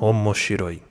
Omoshiroi.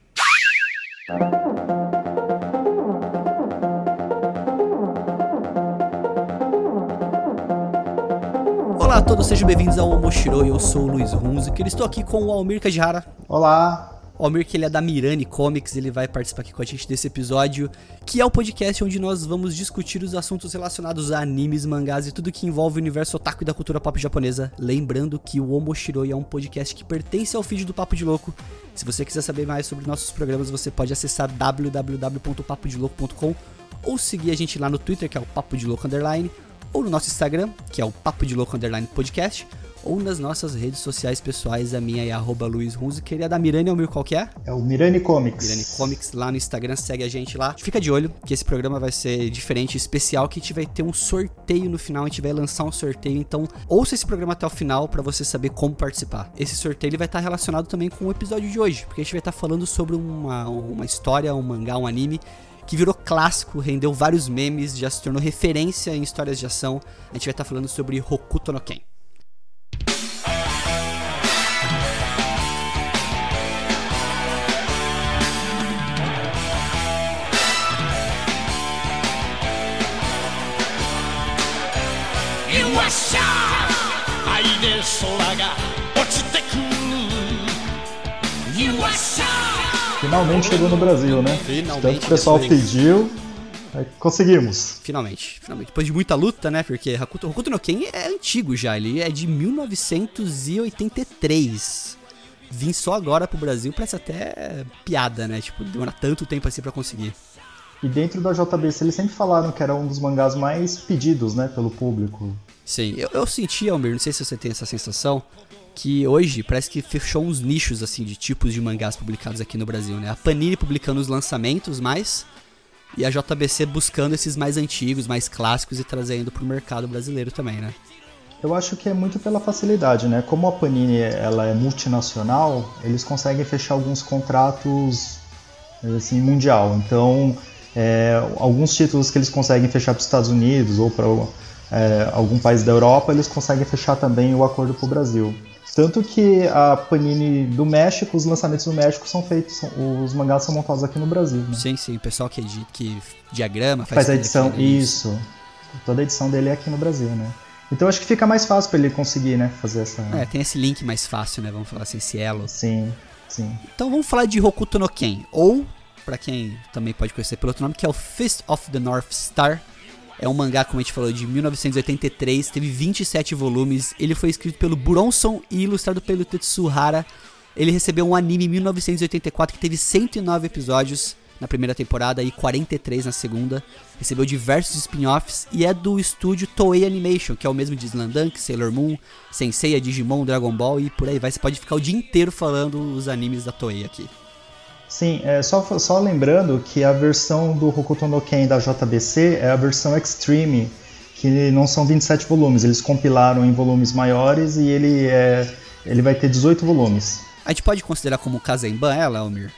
Olá a todos, sejam bem-vindos ao Omoshiroi. Eu sou o Luiz Runzo, que estou aqui com o Almir Kajihara. Olá. O Almir, que ele é da Mirani Comics, ele vai participar aqui com a gente desse episódio, que é o podcast onde nós vamos discutir os assuntos relacionados a animes, mangás e tudo que envolve o universo otaku e da cultura pop japonesa. Lembrando que o Omoshiroi é um podcast que pertence ao feed do Papo de Louco. Se você quiser saber mais sobre nossos programas, você pode acessar www.papodelouco.com ou seguir a gente lá no Twitter, que é o Papo de Louco Underline, ou no nosso Instagram, que é o Papo de Louco Underline Podcast, ou nas nossas redes sociais pessoais, a minha é arroba Luiz Hunziker e a da Mirani é o meu qual que é? É o Mirani Comics. Mirani Comics lá no Instagram, segue a gente lá. Fica de olho que esse programa vai ser diferente, especial, que a gente vai ter um sorteio no final, a gente vai lançar um sorteio, então ouça esse programa até o final para você saber como participar. Esse sorteio ele vai estar relacionado também com o episódio de hoje, porque a gente vai estar falando sobre uma, uma história, um mangá, um anime que virou clássico, rendeu vários memes, já se tornou referência em histórias de ação. A gente vai estar falando sobre Hokuto no Ken. Finalmente chegou no Brasil, né? Finalmente, Tanto que o pessoal depois- pediu, aí conseguimos. Finalmente, finalmente. Depois de muita luta, né? Porque Hokuto, Hokuto no Ken é antigo já, ele é de 1983. Vim só agora pro Brasil, parece até piada, né? Tipo, demora tanto tempo assim pra conseguir. E dentro da JBC eles sempre falaram que era um dos mangás mais pedidos, né, pelo público. Sim, eu, eu senti, Almir, não sei se você tem essa sensação, que hoje parece que fechou uns nichos, assim, de tipos de mangás publicados aqui no Brasil, né? A Panini publicando os lançamentos mais, e a JBC buscando esses mais antigos, mais clássicos e trazendo pro mercado brasileiro também, né? Eu acho que é muito pela facilidade, né? Como a Panini ela é multinacional, eles conseguem fechar alguns contratos assim mundial. Então, é, alguns títulos que eles conseguem fechar para os Estados Unidos ou para é, algum país da Europa, eles conseguem fechar também o acordo para o Brasil. Tanto que a Panini do México, os lançamentos do México são feitos, são- os mangás são montados aqui no Brasil. Né? Sim, sim, o pessoal que, que diagrama, faz, Faz a edição, aquilo, isso. Toda a edição dele é aqui no Brasil, né? Então acho que fica mais fácil para ele conseguir, né, fazer essa. É, tem esse link mais fácil, né? Vamos falar assim, esse elo. Sim, sim. Então vamos falar de Hokuto no Ken, ou, pra quem também pode conhecer pelo outro nome, que é o Fist of the North Star. É um mangá, como a gente falou, de 1983, teve 27 volumes. Ele foi escrito pelo Bronson e ilustrado pelo Tetsuhara. Ele recebeu um anime em 1984 que teve 109 episódios na primeira temporada e 43 na segunda. Recebeu diversos spin-offs e é do estúdio Toei Animation, que é o mesmo de Slandunk, Sailor Moon, Senseiya, Digimon, Dragon Ball e por aí vai. Você pode ficar o dia inteiro falando os animes da Toei aqui. Sim, é, só, só lembrando que a versão do Hokuto no Ken da JBC é a versão Extreme, que não são 27 volumes, eles compilaram em volumes maiores e ele, é, ele vai ter 18 volumes. A gente pode considerar como Kazemban ela, Almir?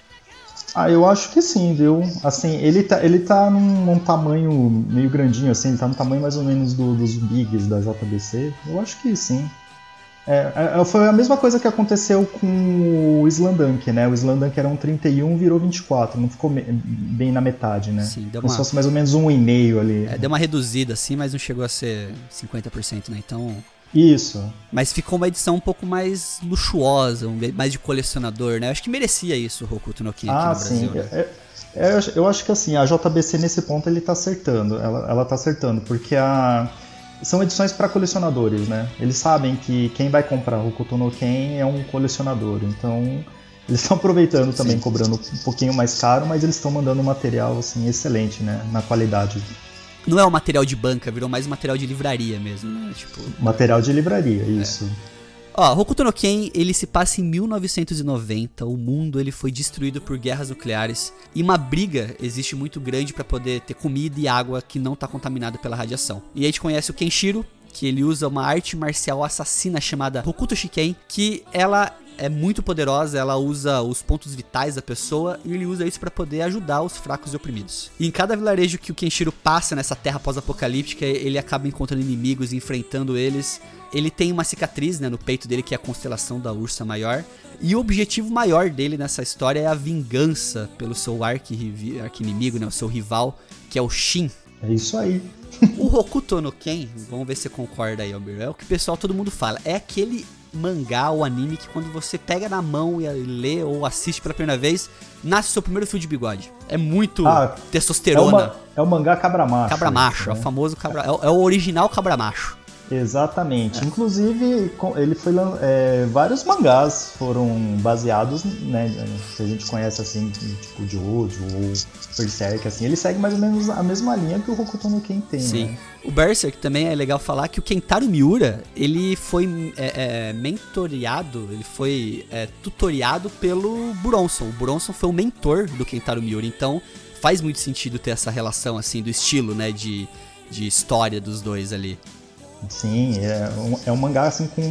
Ah, eu acho que sim, viu? Assim, ele tá, ele tá num, num tamanho meio grandinho, assim, ele tá no tamanho mais ou menos do- dos bigs da JBC. Eu acho que sim. É, é, foi a mesma coisa que aconteceu com o Slandunk, né? O Slandunk era um 31, virou 24, não ficou bem na metade, né? Sim, deu Como se fosse mais ou menos um e meio ali. é, deu uma reduzida assim, mas não chegou a ser 50%, né? Então. Isso. Mas ficou uma edição um pouco mais luxuosa, mais de colecionador, né? Eu acho que merecia isso o Hokuto no aqui Ah, no sim. Brasil. né? É- é- eu acho- eu acho que assim, a JBC nesse ponto ele tá acertando. Ela, ela tá acertando, porque a. São edições para colecionadores, né? Eles sabem que quem vai comprar o Hokuto no Ken é um colecionador. Então, eles estão aproveitando também, Sim. cobrando um pouquinho mais caro, mas eles estão mandando um material assim excelente, né? Na qualidade. Não é um material de banca, virou mais um material de livraria mesmo, né? Tipo. Material de livraria, isso. Ó, Hokuto no Ken, ele se passa em 1990, o mundo ele foi destruído por guerras nucleares e uma briga existe muito grande pra poder ter comida e água que não tá contaminada pela radiação. E a gente conhece o Kenshiro, que ele usa uma arte marcial assassina chamada Hokuto Shiken, que ela é muito poderosa, ela usa os pontos vitais da pessoa e ele usa isso para poder ajudar os fracos e oprimidos. E em cada vilarejo que o Kenshiro passa nessa terra pós-apocalíptica, ele acaba encontrando inimigos e enfrentando eles. Ele tem uma cicatriz né, no peito dele, que é a constelação da Ursa Maior. E o objetivo maior dele nessa história é a vingança pelo seu arqui-inimigo, né, o seu rival, que é o Shin. É isso aí. o Hokuto no Ken, vamos ver se você concorda aí, Albert, é o que o pessoal todo mundo fala. É aquele mangá ou anime que quando você pega na mão e lê ou assiste pela primeira vez, nasce o seu primeiro fio de bigode. É muito ah, testosterona. É, uma, é o mangá cabra macho. Cabra macho, né? é o famoso cabra. É, é o original cabra macho. Exatamente. É. Inclusive, ele foi é, vários mangás foram baseados, né? Se a gente conhece assim, tipo Jojo ou Berserk, assim, ele segue mais ou menos a mesma linha que o Hokuto no Ken tem. Sim. Né? O Berserk também é legal falar que o Kentaro Miura ele foi é, é, mentoreado, ele foi é, tutoriado pelo Buronson. O Buronson foi o mentor do Kentaro Miura, então faz muito sentido ter essa relação assim do estilo, né, de, de história dos dois ali. Sim, é um, é um mangá assim com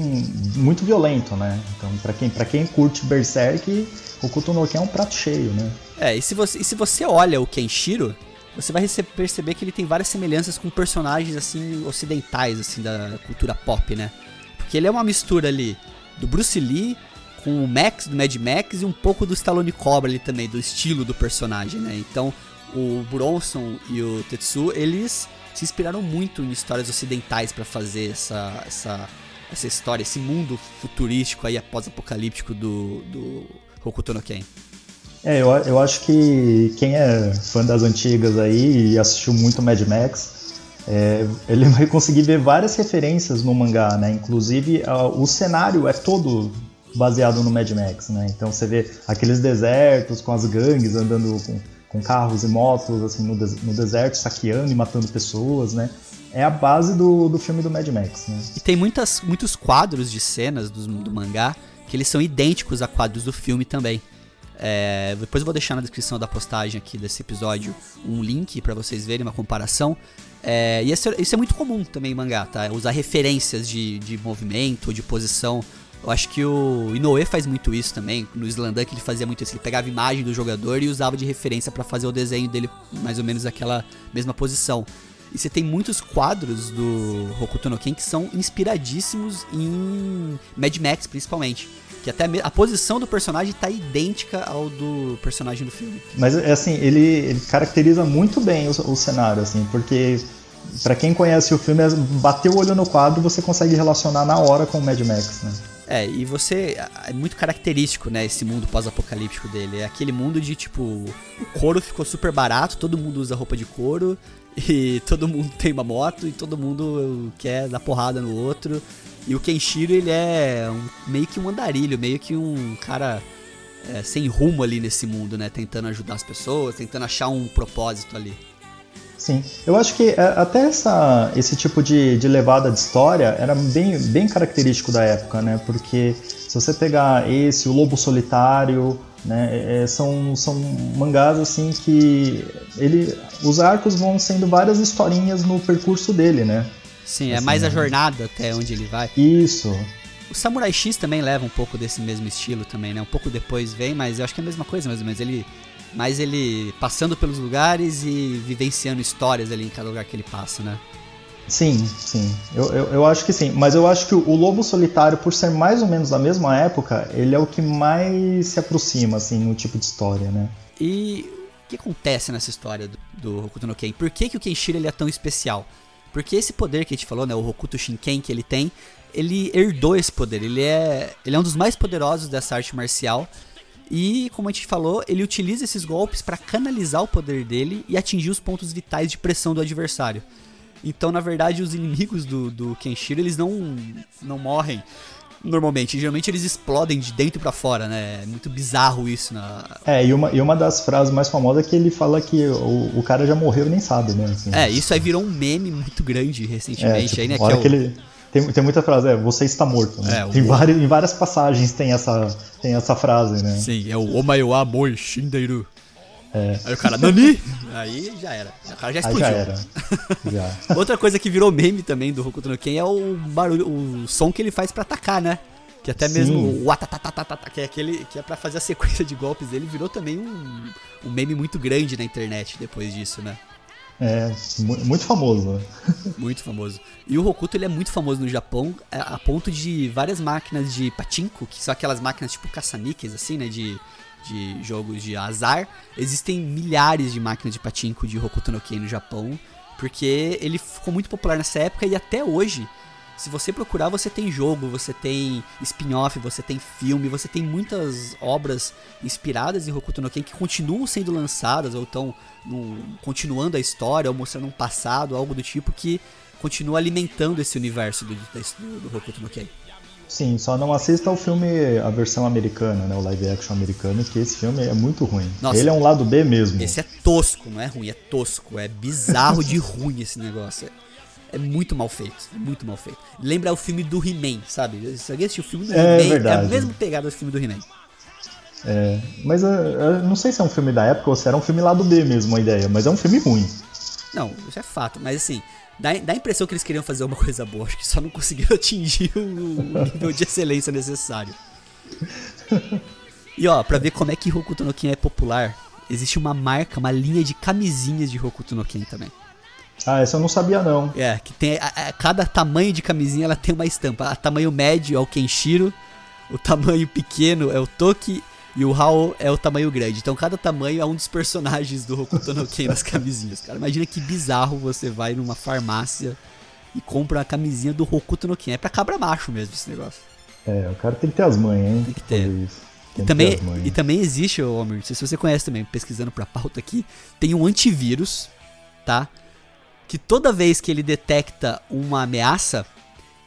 muito violento, né? Então, para quem, pra quem curte Berserk, o Kutonoken é um prato cheio, né? É, e se você, e se você olha o Kenshiro, você vai perceber que ele tem várias semelhanças com personagens assim ocidentais assim da cultura pop, né? Porque ele é uma mistura ali do Bruce Lee com o Max do Mad Max e um pouco do Stallone Cobra ali também, do estilo do personagem, né? Então, o Bronson e o Tetsu, eles se inspiraram muito em histórias ocidentais para fazer essa, essa, essa história, esse mundo futurístico aí pós-apocalíptico do, do Hokuto no Ken. É, eu, eu acho que quem é fã das antigas aí e assistiu muito Mad Max, é, ele vai conseguir ver várias referências no mangá, né? Inclusive, o cenário é todo baseado no Mad Max, né? Então você vê aqueles desertos com as gangues andando com com carros e motos assim no, no deserto, saqueando e matando pessoas, né? É a base do, do filme do Mad Max, né? E tem muitas, muitos quadros de cenas do, do mangá que eles são idênticos a quadros do filme também. É, depois eu vou deixar na descrição da postagem aqui desse episódio um link para vocês verem uma comparação. É, e isso é, isso é, muito comum também em mangá, tá? Usar referências de, de movimento, de posição eu acho que o Inoue faz muito isso também. No Slandunk ele fazia muito isso. Ele pegava a imagem do jogador e usava de referência para fazer o desenho dele mais ou menos naquela mesma posição. E você tem muitos quadros do Hokuto no Ken que são inspiradíssimos em Mad Max, principalmente. Que até a posição do personagem tá idêntica ao do personagem do filme. Mas, assim, ele, ele caracteriza muito bem o, o cenário, assim, porque para quem conhece o filme, bater o olho no quadro, você consegue relacionar na hora com o Mad Max, né? É, e você. É muito característico, né? Esse mundo pós-apocalíptico dele. É aquele mundo de tipo. O couro ficou super barato, todo mundo usa roupa de couro, e todo mundo tem uma moto, e todo mundo quer dar porrada no outro. E o Kenshiro, ele é um, meio que um andarilho, meio que um cara é, sem rumo ali nesse mundo, né? Tentando ajudar as pessoas, tentando achar um propósito ali. Sim, eu acho que é, até essa, esse tipo de, de levada de história era bem, bem característico da época, né? Porque se você pegar esse, o Lobo Solitário, né? É, é, são, são mangás assim que ele, os arcos vão sendo várias historinhas no percurso dele, né? Sim, é assim, é mais a jornada até onde ele vai. Isso. O Samurai X também leva um pouco desse mesmo estilo também, né? Um pouco depois vem, mas eu acho que é a mesma coisa mais ou menos. Ele mas ele passando pelos lugares e vivenciando histórias ali em cada lugar que ele passa, né? Sim, sim. Eu, eu, eu, acho que sim. Mas eu acho que o Lobo Solitário, por ser mais ou menos da mesma época, ele é o que mais se aproxima, assim, no tipo de história, né? E o que acontece nessa história do, do Hokuto no Ken? Por que, que o Kenshiro ele é tão especial? Porque esse poder que a gente falou, né, o Hokuto Shinken que ele tem, ele herdou esse poder. Ele é, ele é um dos mais poderosos dessa arte marcial e, como a gente falou, ele utiliza esses golpes para canalizar o poder dele e atingir os pontos vitais de pressão do adversário. Então, na verdade, os inimigos do, do Kenshiro, eles não, não morrem normalmente. Geralmente eles explodem de dentro para fora, né? É muito bizarro isso. Na... É, e uma, e uma das frases mais famosas é que ele fala que o, o cara já morreu e nem sabe, né? Assim, é, isso aí virou um meme muito grande recentemente. É, tipo, aí, né, que, é o... que ele tem, tem muita frase, é, você está morto. Né? É, tem o... várias, em várias passagens tem essa, tem essa frase, né? Sim, é o Omaewa Moi Shindeiru. É. Aí o cara, Nani? Aí já era. O cara já explodiu. Aí já era. Já. Outra coisa que virou meme também do Hokuto no Ken é o barulho, o som que ele faz para atacar, né? Que até Sim. mesmo o tá, que é aquele que é para fazer a sequência de golpes dele, virou também um, um meme muito grande na internet depois disso, né? É, muito famoso. Né? muito famoso. E o Hokuto ele é muito famoso no Japão, é, a ponto de várias máquinas de pachinko, que são aquelas máquinas tipo caça-níqueis, assim, né, de, de jogos de azar. Existem milhares de máquinas de pachinko de Hokuto no Ken no Japão, porque ele ficou muito popular nessa época e até hoje se você procurar, você tem jogo, você tem spin-off, você tem filme, você tem muitas obras inspiradas em Hokuto no Ken que continuam sendo lançadas ou estão continuando a história ou mostrando um passado, algo do tipo que continua alimentando esse universo do, do, do Hokuto no Ken. Sim, só não assista o filme, a versão americana, né, o live action americano, que esse filme é muito ruim. Nossa, Ele é um lado B mesmo. Esse é tosco, não é ruim, é tosco, é bizarro de ruim esse negócio é muito mal feito. É muito mal feito. Lembra o filme do He-Man, sabe? Se alguém assistiu o filme do é, He-Man, é a mesma pegada do filme do He-Man. É, mas eu, eu, não sei se é um filme da época ou se era um filme lá do B mesmo a ideia, mas é um filme ruim. Não, isso é fato, mas assim, dá, dá a impressão que eles queriam fazer uma coisa boa, acho que só não conseguiram atingir o, o nível de excelência necessário. E ó, pra ver como é que Hokuto no Ken é popular, existe uma marca, uma linha de camisinhas de Hokuto no Ken também. Ah, essa eu não sabia não. É, que tem a, a, cada tamanho de camisinha ela tem uma estampa. A tamanho médio é o Kenshiro, o tamanho pequeno é o Toki e o Hao é o tamanho grande. Então cada tamanho é um dos personagens do Hokuto no Ken nas camisinhas. Cara, imagina que bizarro você vai numa farmácia e compra uma camisinha do Hokuto no Ken. É pra cabra macho mesmo esse negócio. É, o cara tem que ter as mães, hein? Tem que ter. E também, e também existe, Homer, não sei se você conhece também, pesquisando pra pauta aqui, tem um antivírus, tá? Que toda vez que ele detecta uma ameaça,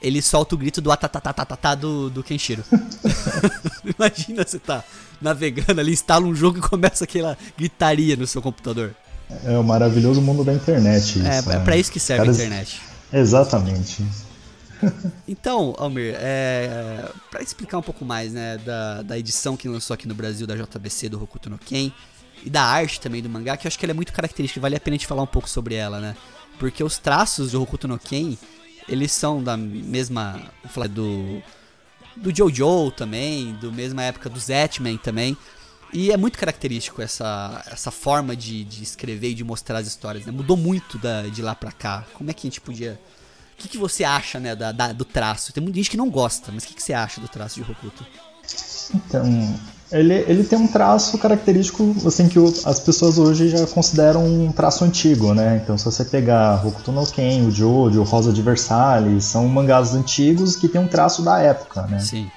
ele solta o grito do atatatatata do, do Kenshiro. Imagina você tá navegando ali, instala um jogo e começa aquela gritaria no seu computador. É o maravilhoso mundo da internet. É, isso, é, é pra isso que serve Caras... a internet. Exatamente. então, Almir, é, para explicar um pouco mais né, da, da edição que lançou aqui no Brasil da JBC do Hokuto no Ken e da arte também do mangá, que eu acho que ela é muito característica, vale a pena a gente falar um pouco sobre ela, né? Porque os traços de Hokuto no Ken, eles são da mesma, vou falar do do Jojo também, do mesma época do Zetman também. E é muito característico essa, essa forma de, de escrever e de mostrar as histórias, né? Mudou muito da, de lá pra cá. Como é que a gente podia... O que, que você acha, né, da, da, do traço? Tem muita gente que não gosta, mas o que, que você acha do traço de Hokuto? Então, ele, ele tem um traço característico, assim, que o, as pessoas hoje já consideram um traço antigo, né? Então, se você pegar Hokuto no Ken, o Jojo, o Rosa de Versalhes, são mangás antigos que tem um traço da época, né? Sim.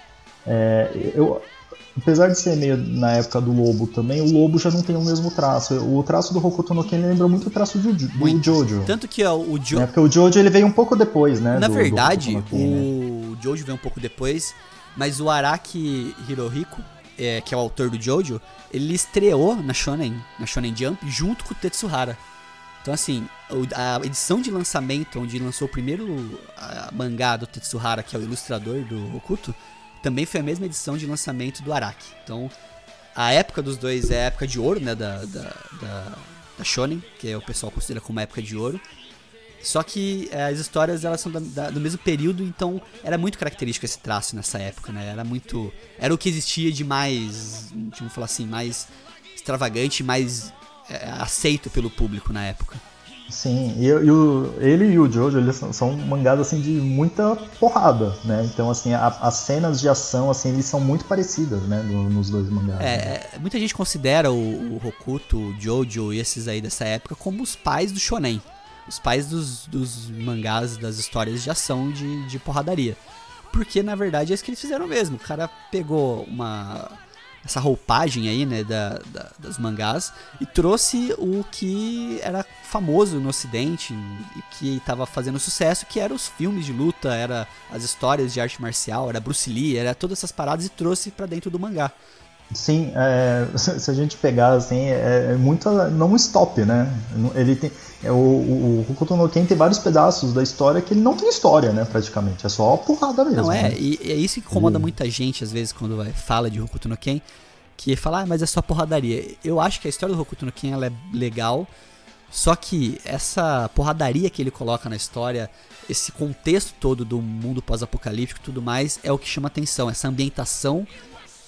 É, eu, apesar de ser meio na época do Lobo também, o Lobo já não tem o mesmo traço. O traço do Hokuto no Ken lembra muito o traço do, do muito. Jojo. Tanto que ó, o Jojo... É, porque o Jojo ele veio um pouco depois, né? Na do, verdade, do Ken, o né? Jojo veio um pouco depois, mas o Araki Hirohiko é, que é o autor do Jojo, ele estreou na Shonen, na Shonen Jump junto com o Tetsuhara. Então assim, a edição de lançamento, onde lançou o primeiro mangá do Tetsuhara, que é o ilustrador do Okuto, também foi a mesma edição de lançamento do Araki. Então, a época dos dois é a época de ouro, né, da, da, da, da Shonen, que é o pessoal considera como época de ouro. Só que é, as histórias elas são da, da, do mesmo período, então era muito característico esse traço nessa época, né? Era muito. Era o que existia de mais. Vamos falar assim, mais extravagante, mais é, aceito pelo público na época. Sim, e, e o, ele e o Jojo, eles são, são mangás assim de muita porrada, né? Então assim, a, as cenas de ação assim, eles são muito parecidas, né, no, nos dois mangás. É, né? muita gente considera o, o Hokuto, o Jojo e esses aí dessa época como os pais do shonen os pais dos, dos mangás, das histórias de ação de, de porradaria. Porque na verdade é isso que eles fizeram mesmo. O cara pegou uma essa roupagem aí, né, da, da, das mangás e trouxe o que era famoso no ocidente e que estava fazendo sucesso, que eram os filmes de luta, era as histórias de arte marcial, era Bruce Lee, era todas essas paradas e trouxe para dentro do mangá. Sim, é, se a gente pegar assim, é, é muito não stop, né? Ele tem é, o, o, Hokuto no Ken tem vários pedaços da história que ele não tem história, né, praticamente. É só porrada mesmo. Não é, né? e é isso que incomoda e... muita gente às vezes quando fala de Hokuto no Ken, que fala, ah, mas é só porradaria. Eu acho que a história do Hokuto no Ken ela é legal, só que essa porradaria que ele coloca na história, esse contexto todo do mundo pós-apocalíptico e tudo mais, é o que chama atenção, essa ambientação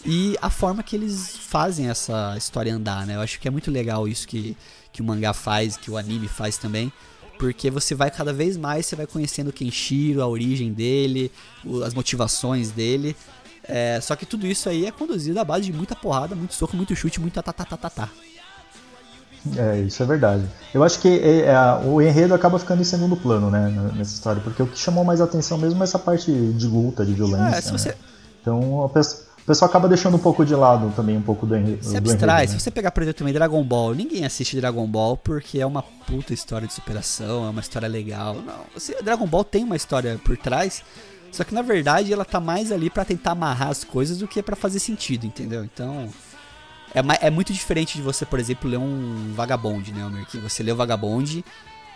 e a forma que eles fazem essa história andar, né? Eu acho que é muito legal isso que, que o mangá faz, que o anime faz também, porque você vai cada vez mais, você vai conhecendo o Kenshiro, a origem dele, as motivações dele. É, só que tudo isso aí é conduzido à base de muita porrada, muito soco, muito chute, muito tatatatatá. É, isso é verdade. Eu acho que é, é, o enredo acaba ficando em segundo plano, né, nessa história, porque o que chamou mais atenção mesmo é essa parte de luta, de violência. É, se você... Né? Então a pessoa, o pessoal acaba deixando um pouco de lado também, um pouco do, enredo. Se abstrai, enredo, né? se você pegar, por exemplo, também Dragon Ball, ninguém assiste Dragon Ball porque é uma puta história de superação, é uma história legal. Não, você, Dragon Ball tem uma história por trás, só que na verdade ela tá mais ali para tentar amarrar as coisas do que para fazer sentido, entendeu? Então. É, é muito diferente de você, por exemplo, ler um Vagabond, né, Almir? Que você lê o Vagabond,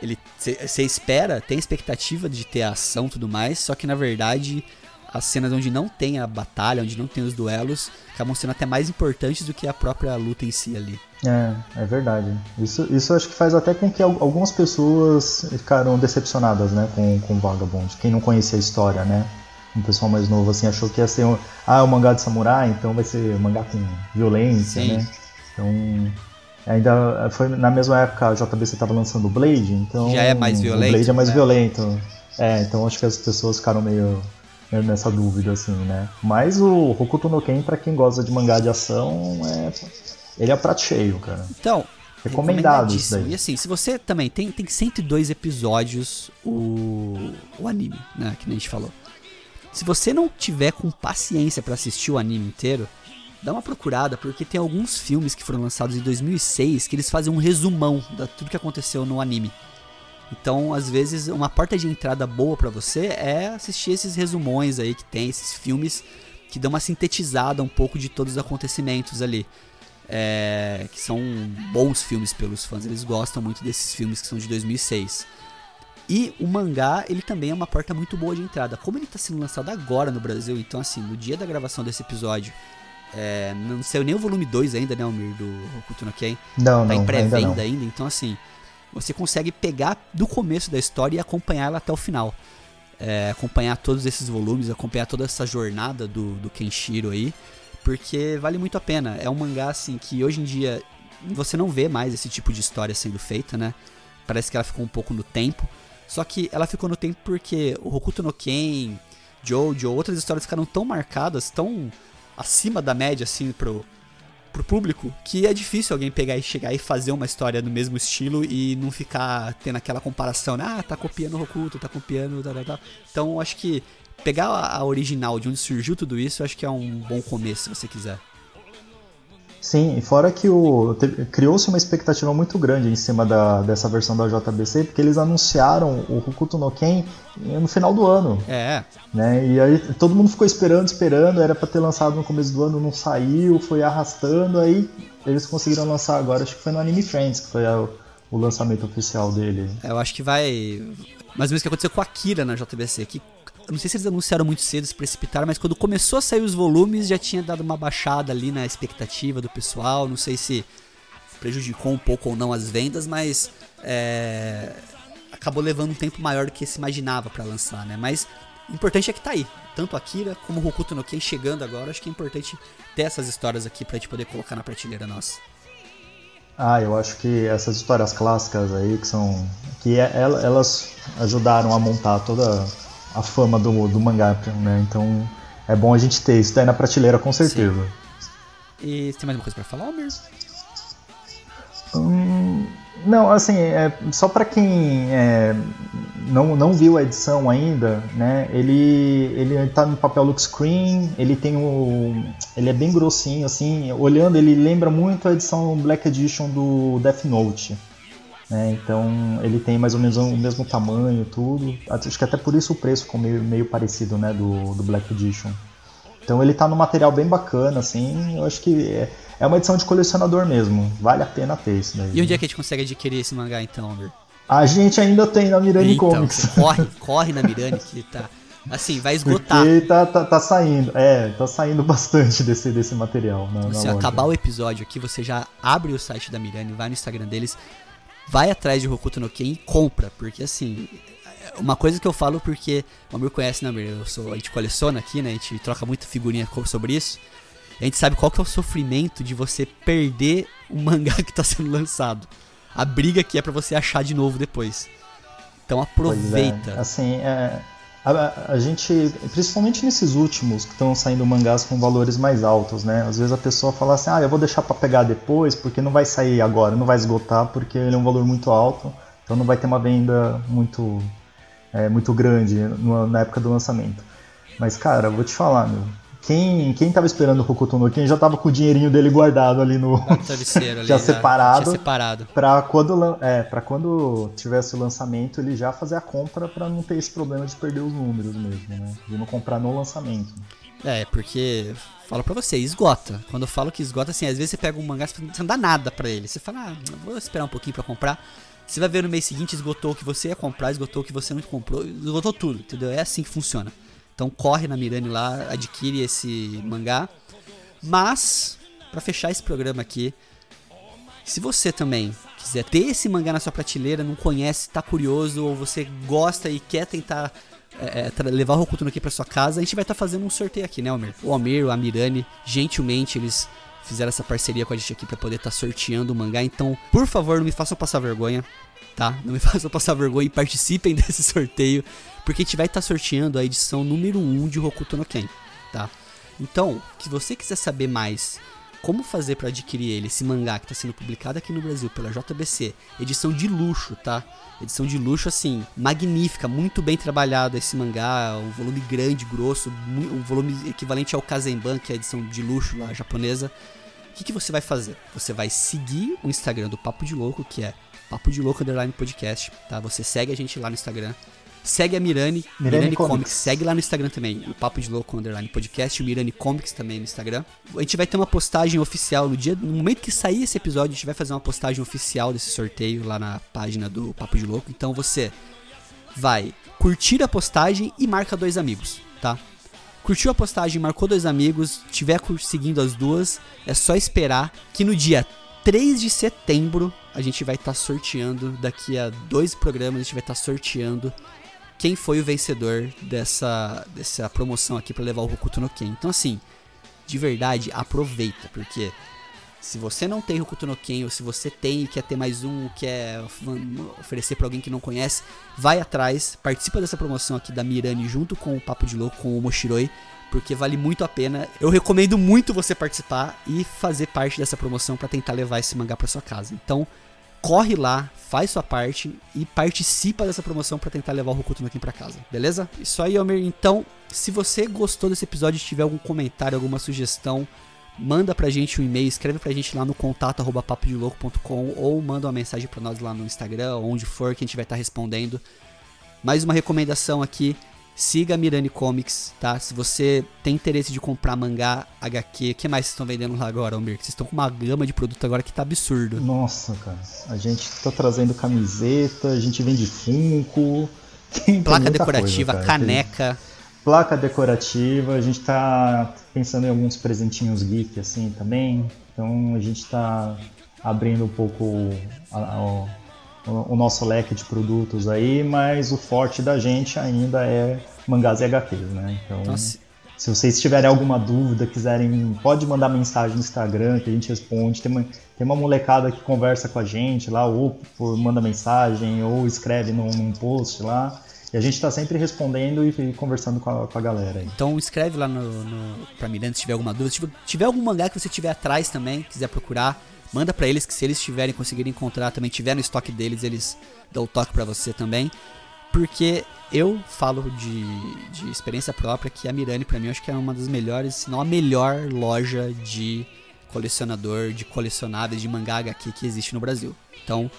ele você espera, tem expectativa de ter ação e tudo mais, só que na verdade as cenas onde não tem a batalha, onde não tem os duelos, acabam sendo até mais importantes do que a própria luta em si ali. É, é verdade. Isso, isso acho que faz até com que algumas pessoas ficaram decepcionadas, né, com, com Vagabond. Quem não conhecia a história, né? Um pessoal mais novo assim achou que ia ser um, ah, um mangá de samurai, então vai ser um mangá com violência, Sim. né? Então, ainda foi na mesma época a JBC estava lançando o Blade, então já é mais violento. O Blade é mais né? violento. É, então acho que as pessoas ficaram meio nessa dúvida, assim, né? Mas o Hokuto no Ken, pra quem gosta de mangá de ação, é... ele é prato cheio, cara. Então, recomendado isso daí. E assim, se você também tem, tem 102 episódios o, o anime, né? Que nem a gente falou. Se você não tiver com paciência para assistir o anime inteiro, dá uma procurada, porque tem alguns filmes que foram lançados em 2006 que eles fazem um resumão de tudo que aconteceu no anime. Então, às vezes, uma porta de entrada boa para você é assistir esses resumões aí que tem, esses filmes que dão uma sintetizada um pouco de todos os acontecimentos ali. É, que são bons filmes pelos fãs, eles gostam muito desses filmes que são de 2006. E o mangá, ele também é uma porta muito boa de entrada. Como ele está sendo lançado agora no Brasil, então assim, no dia da gravação desse episódio, é, não saiu nem o volume 2 ainda, né, Almir, do Hokuto no Ken. Não, tá não, em pré-venda ainda, ainda, então assim, você consegue pegar do começo da história e acompanhar ela até o final. É, acompanhar todos esses volumes, acompanhar toda essa jornada do, do Kenshiro aí, porque vale muito a pena. É um mangá assim que hoje em dia você não vê mais esse tipo de história sendo feita, né? Parece que ela ficou um pouco no tempo. Só que ela ficou no tempo porque o Hokuto no Ken, Jojo, outras histórias ficaram tão marcadas, tão acima da média assim pro, pro público, que é difícil alguém pegar e chegar e fazer uma história do mesmo estilo e não ficar tendo aquela comparação, ah, tá copiando o Hokuto, tá copiando, tal, tal, tal. Então, acho que pegar a original de onde surgiu tudo isso, acho que é um bom começo, se você quiser. Sim, e fora que o criou-se uma expectativa muito grande em cima da, dessa versão da JBC, porque eles anunciaram o Hokuto no Ken no final do ano. É. Né? E aí todo mundo ficou esperando, esperando, era para ter lançado no começo do ano, não saiu, foi arrastando, aí eles conseguiram lançar agora, acho que foi no Anime Friends, que foi a, o lançamento oficial dele. É, eu acho que vai. Mais ou menos o que aconteceu com a Akira na JBC, que não sei se eles anunciaram muito cedo, se precipitaram, mas quando começou a sair os volumes já tinha dado uma baixada ali na expectativa do pessoal. Não sei se prejudicou um pouco ou não as vendas, mas é, acabou levando um tempo maior do que se imaginava para lançar, né? Mas o importante é que tá aí. Tanto Akira como Hokuto no Ken chegando agora, acho que é importante ter essas histórias aqui pra gente poder colocar na prateleira nossa. Ah, eu acho que essas histórias clássicas aí que são que é, elas ajudaram a montar toda a fama do, do mangá, né? Então é bom a gente ter isso daí na prateleira com certeza. Sim. E você tem mais uma coisa para falar, Almir? Hum, não, assim, é, só para quem é, não, não viu a edição ainda, né? Ele ele tá no papel look screen, ele tem o ele é bem grossinho assim, olhando ele lembra muito a edição Black Edition do Death Note. Né? Então ele tem mais ou menos o mesmo tamanho, tudo. Acho que até por isso o preço ficou meio, meio parecido né, do, do Black Edition. Então ele está no material bem bacana, assim. Eu acho que é, é uma edição de colecionador mesmo. Vale a pena ter isso daí. E onde é que a gente consegue adquirir esse mangá então, Amber? A gente ainda tem na Mirani então, Comics. corre, corre na Mirani que tá. Assim, vai esgotar. Porque tá, tá, tá, saindo, é, tá saindo bastante desse, desse material. Na, Se acabar o episódio aqui, você já abre o site da Mirani, vai no Instagram deles, vai atrás de Hokuto no Ken e compra, porque assim, uma coisa que eu falo porque o Amir conhece, né, Amir? Eu sou, a gente coleciona aqui, né? A gente troca muita figurinha sobre isso. A gente sabe qual que é o sofrimento de você perder o mangá que tá sendo lançado. A briga que é para você achar de novo depois. Então aproveita. É. Assim, é, a, a, gente, principalmente nesses últimos que estão saindo mangás com valores mais altos, né? Às vezes a pessoa fala assim, ah, eu vou deixar para pegar depois porque não vai sair agora, não vai esgotar porque ele é um valor muito alto, então não vai ter uma venda muito, é, muito grande na época do lançamento. Mas cara, vou te falar, meu, quem, quem tava esperando o Hokuto no Ken já tava com o dinheirinho dele guardado ali no. ali, já, separado. Já separado. Pra quando, é, pra quando tivesse o lançamento, ele já fazer a compra para não ter esse problema de perder os números mesmo, né? De não comprar no lançamento. É, porque. Falo pra você, esgota. Quando eu falo que esgota, assim, às vezes você pega um mangá e você não dá nada para ele. Você fala, ah, vou esperar um pouquinho para comprar. Você vai ver no mês seguinte, esgotou o que você ia comprar, esgotou o que você não comprou, esgotou tudo, entendeu? É assim que funciona. Então corre na Mirani lá, adquire esse mangá. Mas, para fechar esse programa aqui, se você também quiser ter esse mangá na sua prateleira, não conhece, tá curioso, ou você gosta e quer tentar é, é levar o Hokuto no Ki pra sua casa, a gente vai estar tá fazendo um sorteio aqui, né, Almir? O Almir, a Mirani, gentilmente eles fizeram essa parceria com a gente aqui para poder estar tá sorteando o mangá. Então, por favor, não me façam passar vergonha tá? Não me façam passar vergonha e participem desse sorteio, porque a gente vai estar tá sorteando a edição número 1 de Hokuto no Ken, tá? Então, se você quiser saber mais como fazer para adquirir ele, esse mangá que está sendo publicado aqui no Brasil pela JBC, edição de luxo, tá? Edição de luxo, assim, magnífica, muito bem trabalhado esse mangá, um volume grande, grosso, um volume equivalente ao Kazemban, que é a edição de luxo lá japonesa. O que, que você vai fazer? Você vai seguir o Instagram do Papo de Louco, que é Papo de Louco Underline Podcast, tá? Você segue a gente lá no Instagram. Segue a Mirani, Mirani, Mirani Comics. Comics. Segue lá no Instagram também, o Papo de Louco Underline Podcast, o Mirani Comics também no Instagram. A gente vai ter uma postagem oficial no dia, no momento que sair esse episódio, a gente vai fazer uma postagem oficial desse sorteio lá na página do Papo de Louco. Então você vai curtir a postagem e marca dois amigos, tá? Curtiu a postagem, marcou dois amigos, tiver seguindo as duas, é só esperar que no dia 3 de setembro a gente vai estar tá sorteando, daqui a dois programas, a gente vai estar tá sorteando quem foi o vencedor dessa, dessa promoção aqui para levar o Hokuto no Ken. Então, assim, de verdade, aproveita, porque se você não tem Hokuto no Ken, ou se você tem e quer ter mais um, quer oferecer para alguém que não conhece, vai atrás, participa dessa promoção aqui da Mirani junto com o Papo de Louco, com o Moshiroi, porque vale muito a pena. Eu recomendo muito você participar e fazer parte dessa promoção para tentar levar esse mangá para sua casa. Então, corre lá, faz sua parte e participa dessa promoção para tentar levar o Hokuto no Ken para casa, beleza? Isso aí, Almir. Então, se você gostou desse episódio, tiver algum comentário, alguma sugestão, manda pra gente um e-mail, escreve pra gente lá no contato arroba ou manda uma mensagem pra nós lá no Instagram, onde for que a gente vai estar tá respondendo. Mais uma recomendação aqui, Siga a Mirani Comics, tá? Se você tem interesse de comprar mangá, HQ, o que mais vocês estão vendendo lá agora, Almir? Vocês estão com uma gama de produto agora que tá absurdo. Nossa, cara. A gente tá trazendo camiseta, a gente vende Funko. Tem, Placa decorativa, coisa, caneca. Tem placa decorativa, a gente tá pensando em alguns presentinhos geek assim também. Então a gente tá abrindo um pouco a, a, o nosso leque de produtos aí, mas o forte da gente ainda é mangás e HQs, né? Então, Nossa. se vocês tiverem alguma dúvida, quiserem, pode mandar mensagem no Instagram que a gente responde. Tem uma, tem uma molecada que conversa com a gente lá, ou por, manda mensagem, ou escreve num, num post lá. E a gente está sempre respondendo e, e conversando com a, com a, galera. Aí. Então escreve lá no, no, pra Miranda se tiver alguma dúvida. Se tiver, tiver algum mangá que você tiver atrás também, quiser procurar, Manda para eles que se eles tiverem conseguirem encontrar, também tiver no estoque deles, eles dão o toque para você também. Porque eu falo de, de experiência própria que a Mirani para mim acho que é uma das melhores, se não a melhor loja de colecionador, de colecionáveis, de mangá HQ que existe no Brasil. Então,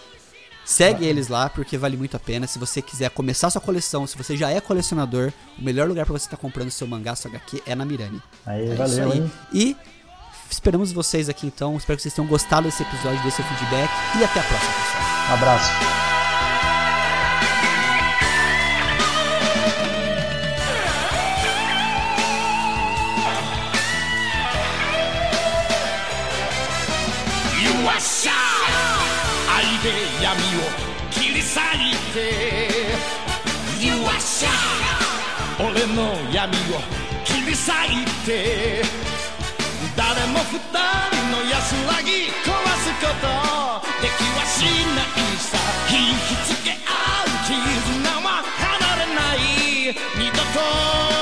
segue ah. eles lá porque vale muito a pena. Se você quiser começar sua coleção, se você já é colecionador, o melhor lugar para você estar tá comprando seu mangá, sua HQ é na Mirani. Aí, é valeu, aí. Hein? E Esperamos vocês aqui então. Espero que vocês tenham gostado desse episódio, desse feedback. E até a próxima, pessoal. Um abraço. 俺の闇を切り裂いて誰も二人の安らぎ壊すことできはしないさ。引きつけ合う絆は離れない。二度と